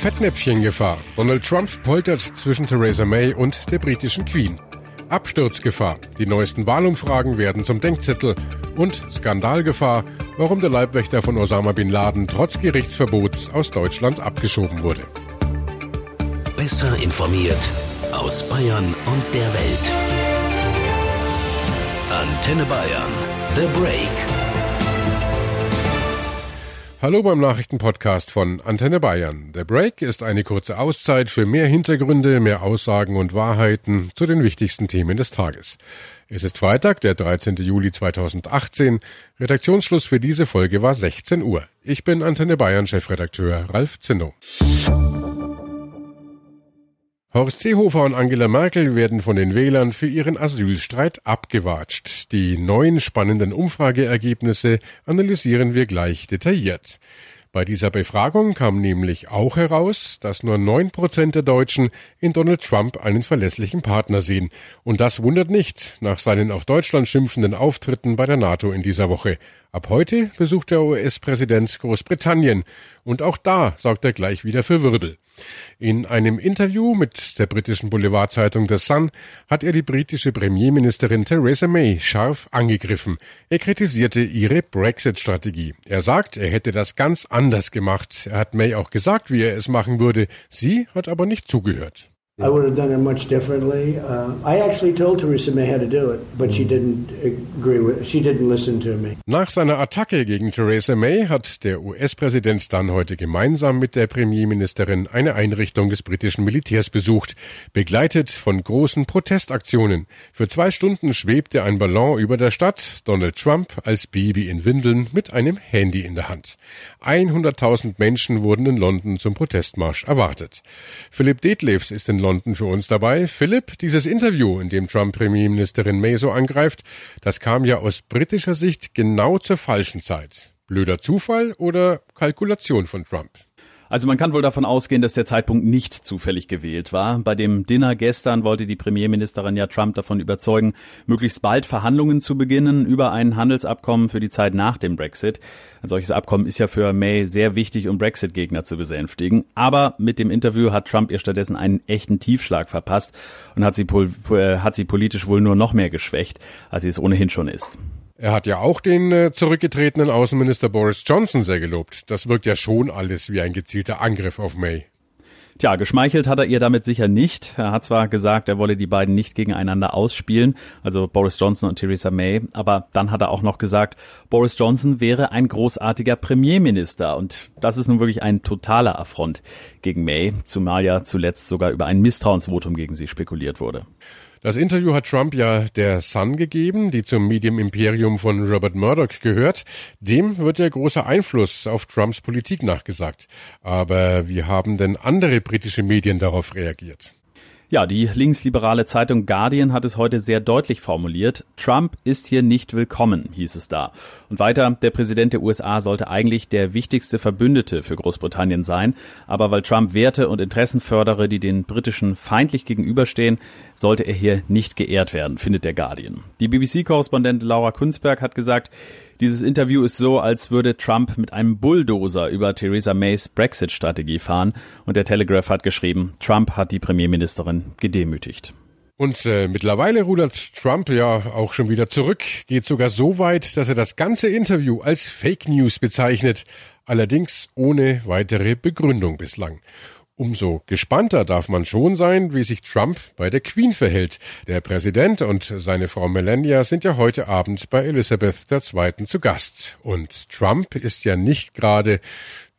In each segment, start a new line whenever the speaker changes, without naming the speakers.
Fettnäpfchengefahr. Donald Trump poltert zwischen Theresa May und der britischen Queen. Absturzgefahr. Die neuesten Wahlumfragen werden zum Denkzettel. Und Skandalgefahr, warum der Leibwächter von Osama bin Laden trotz Gerichtsverbots aus Deutschland abgeschoben wurde.
Besser informiert aus Bayern und der Welt. Antenne Bayern. The Break.
Hallo beim Nachrichtenpodcast von Antenne Bayern. Der Break ist eine kurze Auszeit für mehr Hintergründe, mehr Aussagen und Wahrheiten zu den wichtigsten Themen des Tages. Es ist Freitag, der 13. Juli 2018. Redaktionsschluss für diese Folge war 16 Uhr. Ich bin Antenne Bayern Chefredakteur Ralf Zinno. Horst Seehofer und Angela Merkel werden von den Wählern für ihren Asylstreit abgewatscht. Die neuen spannenden Umfrageergebnisse analysieren wir gleich detailliert. Bei dieser Befragung kam nämlich auch heraus, dass nur neun Prozent der Deutschen in Donald Trump einen verlässlichen Partner sehen. Und das wundert nicht nach seinen auf Deutschland schimpfenden Auftritten bei der NATO in dieser Woche. Ab heute besucht der US-Präsident Großbritannien. Und auch da sorgt er gleich wieder für Wirbel. In einem Interview mit der britischen Boulevardzeitung The Sun hat er die britische Premierministerin Theresa May scharf angegriffen. Er kritisierte ihre Brexit-Strategie. Er sagt, er hätte das ganz anders gemacht. Er hat May auch gesagt, wie er es machen würde. Sie hat aber nicht zugehört.
I would have done it much differently. Uh, I actually told Theresa May how to do it, but she didn't agree with. She didn't listen to me.
Nach seiner Attacke gegen Theresa May hat der US-Präsident dann heute gemeinsam mit der Premierministerin eine Einrichtung des britischen Militärs besucht, begleitet von großen Protestaktionen. Für zwei Stunden schwebte ein Ballon über der Stadt, Donald Trump als Baby in Windeln mit einem Handy in der Hand. 100.000 Menschen wurden in London zum Protestmarsch erwartet. Philipp Detlefs ist in London London für uns dabei. Philipp, dieses Interview, in dem Trump Premierministerin May so angreift, das kam ja aus britischer Sicht genau zur falschen Zeit. Blöder Zufall oder Kalkulation von Trump?
Also man kann wohl davon ausgehen, dass der Zeitpunkt nicht zufällig gewählt war. Bei dem Dinner gestern wollte die Premierministerin ja Trump davon überzeugen, möglichst bald Verhandlungen zu beginnen über ein Handelsabkommen für die Zeit nach dem Brexit. Ein solches Abkommen ist ja für May sehr wichtig, um Brexit-Gegner zu besänftigen. Aber mit dem Interview hat Trump ihr stattdessen einen echten Tiefschlag verpasst und hat sie, äh, hat sie politisch wohl nur noch mehr geschwächt, als sie es ohnehin schon ist.
Er hat ja auch den äh, zurückgetretenen Außenminister Boris Johnson sehr gelobt. Das wirkt ja schon alles wie ein gezielter Angriff auf May.
Tja, geschmeichelt hat er ihr damit sicher nicht. Er hat zwar gesagt, er wolle die beiden nicht gegeneinander ausspielen, also Boris Johnson und Theresa May, aber dann hat er auch noch gesagt, Boris Johnson wäre ein großartiger Premierminister und das ist nun wirklich ein totaler Affront gegen May, zumal ja zuletzt sogar über ein Misstrauensvotum gegen sie spekuliert wurde.
Das Interview hat Trump ja der Sun gegeben, die zum Medium-Imperium von Robert Murdoch gehört. Dem wird ja großer Einfluss auf Trumps Politik nachgesagt. Aber wie haben denn andere britische Medien darauf reagiert?
Ja, die linksliberale Zeitung Guardian hat es heute sehr deutlich formuliert. Trump ist hier nicht willkommen, hieß es da. Und weiter, der Präsident der USA sollte eigentlich der wichtigste Verbündete für Großbritannien sein. Aber weil Trump Werte und Interessen fördere, die den Britischen feindlich gegenüberstehen, sollte er hier nicht geehrt werden, findet der Guardian. Die BBC-Korrespondentin Laura Kunzberg hat gesagt, dieses Interview ist so, als würde Trump mit einem Bulldozer über Theresa Mays Brexit-Strategie fahren. Und der Telegraph hat geschrieben, Trump hat die Premierministerin gedemütigt.
Und äh, mittlerweile rudert Trump ja auch schon wieder zurück, geht sogar so weit, dass er das ganze Interview als Fake News bezeichnet, allerdings ohne weitere Begründung bislang. Umso gespannter darf man schon sein, wie sich Trump bei der Queen verhält. Der Präsident und seine Frau Melania sind ja heute Abend bei Elizabeth II. zu Gast. Und Trump ist ja nicht gerade,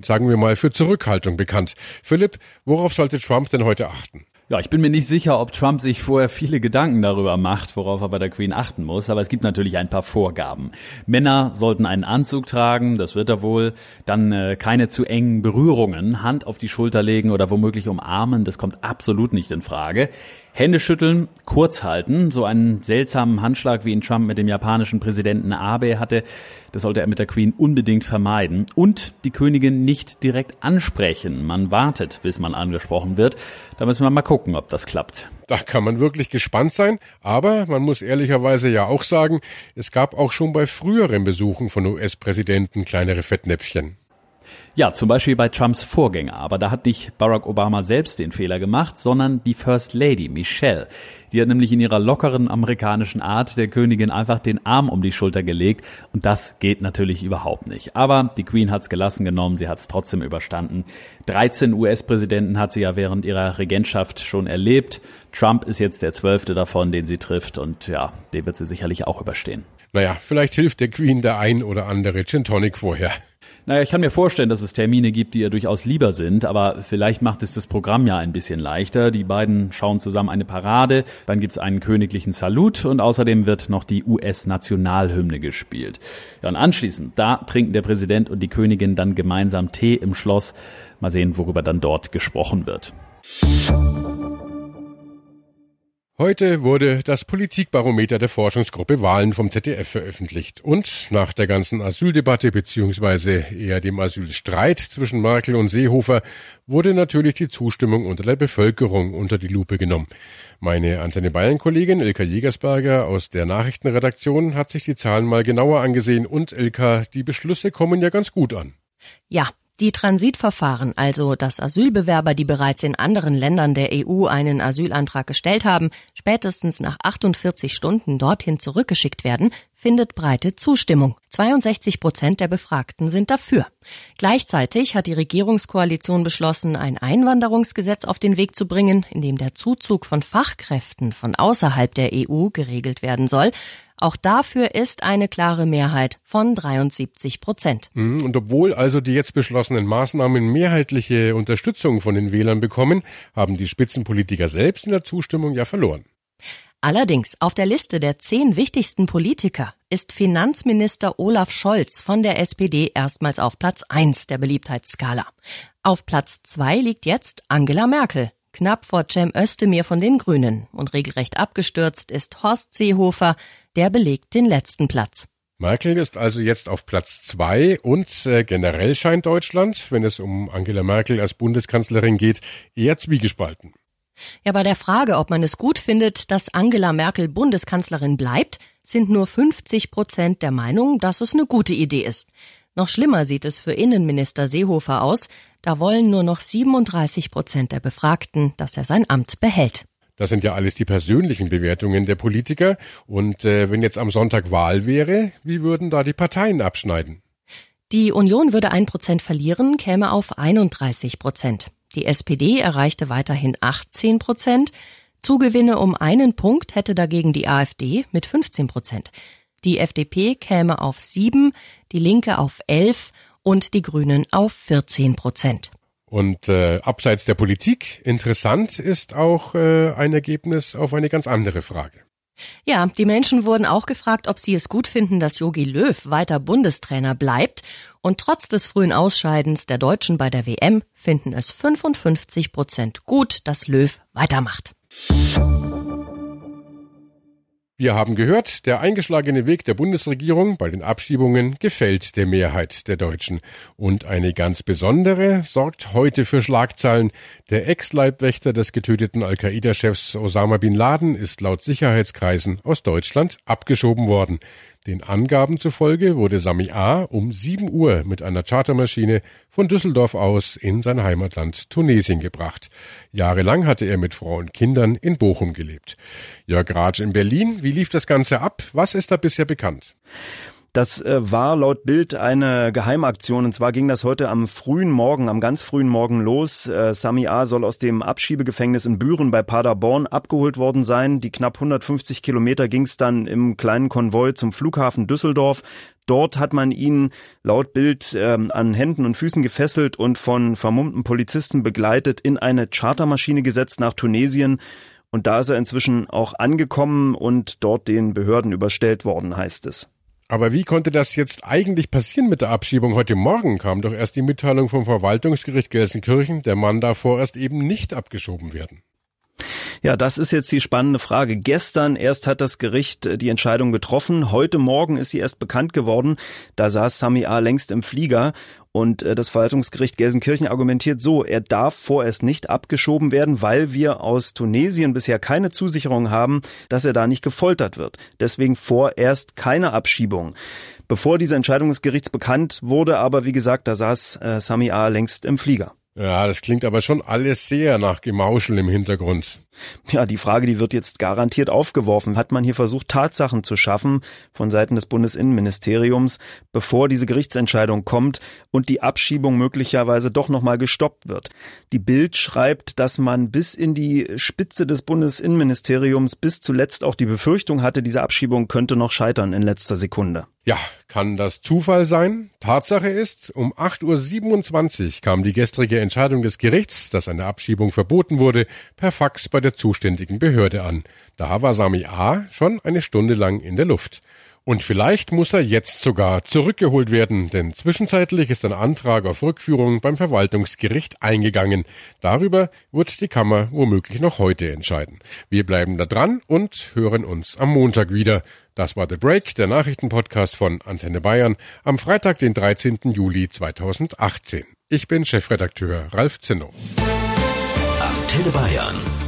sagen wir mal, für Zurückhaltung bekannt. Philipp, worauf sollte Trump denn heute achten?
Ja, ich bin mir nicht sicher, ob Trump sich vorher viele Gedanken darüber macht, worauf er bei der Queen achten muss, aber es gibt natürlich ein paar Vorgaben. Männer sollten einen Anzug tragen, das wird er wohl, dann äh, keine zu engen Berührungen, Hand auf die Schulter legen oder womöglich umarmen, das kommt absolut nicht in Frage. Hände schütteln, kurz halten, so einen seltsamen Handschlag, wie ihn Trump mit dem japanischen Präsidenten Abe hatte, das sollte er mit der Queen unbedingt vermeiden. Und die Königin nicht direkt ansprechen. Man wartet, bis man angesprochen wird. Da müssen wir mal gucken, ob das klappt.
Da kann man wirklich gespannt sein, aber man muss ehrlicherweise ja auch sagen, es gab auch schon bei früheren Besuchen von US-Präsidenten kleinere Fettnäpfchen.
Ja, zum Beispiel bei Trumps Vorgänger. Aber da hat nicht Barack Obama selbst den Fehler gemacht, sondern die First Lady, Michelle. Die hat nämlich in ihrer lockeren amerikanischen Art der Königin einfach den Arm um die Schulter gelegt. Und das geht natürlich überhaupt nicht. Aber die Queen hat's gelassen genommen, sie hat's trotzdem überstanden. 13 US-Präsidenten hat sie ja während ihrer Regentschaft schon erlebt. Trump ist jetzt der zwölfte davon, den sie trifft. Und ja, den wird sie sicherlich auch überstehen.
Naja, vielleicht hilft der Queen der ein oder andere Gin Tonic vorher.
Naja, ich kann mir vorstellen, dass es Termine gibt, die ihr durchaus lieber sind, aber vielleicht macht es das Programm ja ein bisschen leichter. Die beiden schauen zusammen eine Parade, dann gibt's einen königlichen Salut und außerdem wird noch die US-Nationalhymne gespielt. Ja, und anschließend, da trinken der Präsident und die Königin dann gemeinsam Tee im Schloss. Mal sehen, worüber dann dort gesprochen wird.
Heute wurde das Politikbarometer der Forschungsgruppe Wahlen vom ZDF veröffentlicht. Und nach der ganzen Asyldebatte beziehungsweise eher dem Asylstreit zwischen Merkel und Seehofer wurde natürlich die Zustimmung unter der Bevölkerung unter die Lupe genommen. Meine Antenne Bayern Kollegin Ilka Jägersberger aus der Nachrichtenredaktion hat sich die Zahlen mal genauer angesehen und Ilka, die Beschlüsse kommen ja ganz gut an.
Ja, die Transitverfahren, also dass Asylbewerber, die bereits in anderen Ländern der EU einen Asylantrag gestellt haben, spätestens nach 48 Stunden dorthin zurückgeschickt werden, findet breite Zustimmung. 62 Prozent der Befragten sind dafür. Gleichzeitig hat die Regierungskoalition beschlossen, ein Einwanderungsgesetz auf den Weg zu bringen, in dem der Zuzug von Fachkräften von außerhalb der EU geregelt werden soll. Auch dafür ist eine klare Mehrheit von 73 Prozent.
Mhm, und obwohl also die jetzt beschlossenen Maßnahmen mehrheitliche Unterstützung von den Wählern bekommen, haben die Spitzenpolitiker selbst in der Zustimmung ja verloren.
Allerdings auf der Liste der zehn wichtigsten Politiker ist Finanzminister Olaf Scholz von der SPD erstmals auf Platz eins der Beliebtheitsskala. Auf Platz zwei liegt jetzt Angela Merkel, knapp vor Cem Özdemir von den Grünen und regelrecht abgestürzt ist Horst Seehofer, der belegt den letzten Platz.
Merkel ist also jetzt auf Platz zwei und äh, generell scheint Deutschland, wenn es um Angela Merkel als Bundeskanzlerin geht, eher zwiegespalten.
Ja, bei der Frage, ob man es gut findet, dass Angela Merkel Bundeskanzlerin bleibt, sind nur 50 Prozent der Meinung, dass es eine gute Idee ist. Noch schlimmer sieht es für Innenminister Seehofer aus. Da wollen nur noch 37 Prozent der Befragten, dass er sein Amt behält.
Das sind ja alles die persönlichen Bewertungen der Politiker. Und äh, wenn jetzt am Sonntag Wahl wäre, wie würden da die Parteien abschneiden?
Die Union würde ein Prozent verlieren, käme auf 31 Prozent. Die SPD erreichte weiterhin 18 Prozent. Zugewinne um einen Punkt hätte dagegen die AfD mit 15 Prozent. Die FDP käme auf 7, die Linke auf 11 und die Grünen auf 14 Prozent.
Und äh, abseits der Politik interessant ist auch äh, ein Ergebnis auf eine ganz andere Frage.
Ja, die Menschen wurden auch gefragt, ob sie es gut finden, dass Jogi Löw weiter Bundestrainer bleibt. Und trotz des frühen Ausscheidens der Deutschen bei der WM finden es 55 Prozent gut, dass Löw weitermacht.
Wir haben gehört, der eingeschlagene Weg der Bundesregierung bei den Abschiebungen gefällt der Mehrheit der Deutschen. Und eine ganz besondere sorgt heute für Schlagzeilen. Der Ex-Leibwächter des getöteten Al-Qaida-Chefs Osama bin Laden ist laut Sicherheitskreisen aus Deutschland abgeschoben worden. Den Angaben zufolge wurde Sami A. um 7 Uhr mit einer Chartermaschine von Düsseldorf aus in sein Heimatland Tunesien gebracht. Jahrelang hatte er mit Frau und Kindern in Bochum gelebt. Jörg Ratsch in Berlin, wie lief das Ganze ab? Was ist da bisher bekannt?
Das äh, war laut Bild eine Geheimaktion und zwar ging das heute am frühen Morgen, am ganz frühen Morgen los. Äh, Sami A. soll aus dem Abschiebegefängnis in Büren bei Paderborn abgeholt worden sein. Die knapp 150 Kilometer ging es dann im kleinen Konvoi zum Flughafen Düsseldorf. Dort hat man ihn laut Bild äh, an Händen und Füßen gefesselt und von vermummten Polizisten begleitet in eine Chartermaschine gesetzt nach Tunesien. Und da ist er inzwischen auch angekommen und dort den Behörden überstellt worden, heißt es.
Aber wie konnte das jetzt eigentlich passieren mit der Abschiebung? Heute Morgen kam doch erst die Mitteilung vom Verwaltungsgericht Gelsenkirchen, der Mann darf vorerst eben nicht abgeschoben werden.
Ja, das ist jetzt die spannende Frage. Gestern erst hat das Gericht äh, die Entscheidung getroffen. Heute Morgen ist sie erst bekannt geworden. Da saß Sami A. längst im Flieger. Und äh, das Verwaltungsgericht Gelsenkirchen argumentiert so, er darf vorerst nicht abgeschoben werden, weil wir aus Tunesien bisher keine Zusicherung haben, dass er da nicht gefoltert wird. Deswegen vorerst keine Abschiebung. Bevor diese Entscheidung des Gerichts bekannt wurde, aber wie gesagt, da saß äh, Sami A. längst im Flieger.
Ja, das klingt aber schon alles sehr nach Gemauschel im Hintergrund.
Ja, die Frage, die wird jetzt garantiert aufgeworfen. Hat man hier versucht, Tatsachen zu schaffen von Seiten des Bundesinnenministeriums, bevor diese Gerichtsentscheidung kommt und die Abschiebung möglicherweise doch nochmal gestoppt wird? Die Bild schreibt, dass man bis in die Spitze des Bundesinnenministeriums bis zuletzt auch die Befürchtung hatte, diese Abschiebung könnte noch scheitern in letzter Sekunde.
Ja, kann das Zufall sein? Tatsache ist, um 8.27 Uhr kam die gestrige Entscheidung des Gerichts, dass eine Abschiebung verboten wurde, per Fax bei der zuständigen Behörde an. Da war Sami A. schon eine Stunde lang in der Luft. Und vielleicht muss er jetzt sogar zurückgeholt werden, denn zwischenzeitlich ist ein Antrag auf Rückführung beim Verwaltungsgericht eingegangen. Darüber wird die Kammer womöglich noch heute entscheiden. Wir bleiben da dran und hören uns am Montag wieder. Das war The Break, der Nachrichtenpodcast von Antenne Bayern am Freitag, den 13. Juli 2018. Ich bin Chefredakteur Ralf Zinno.
Antenne Bayern.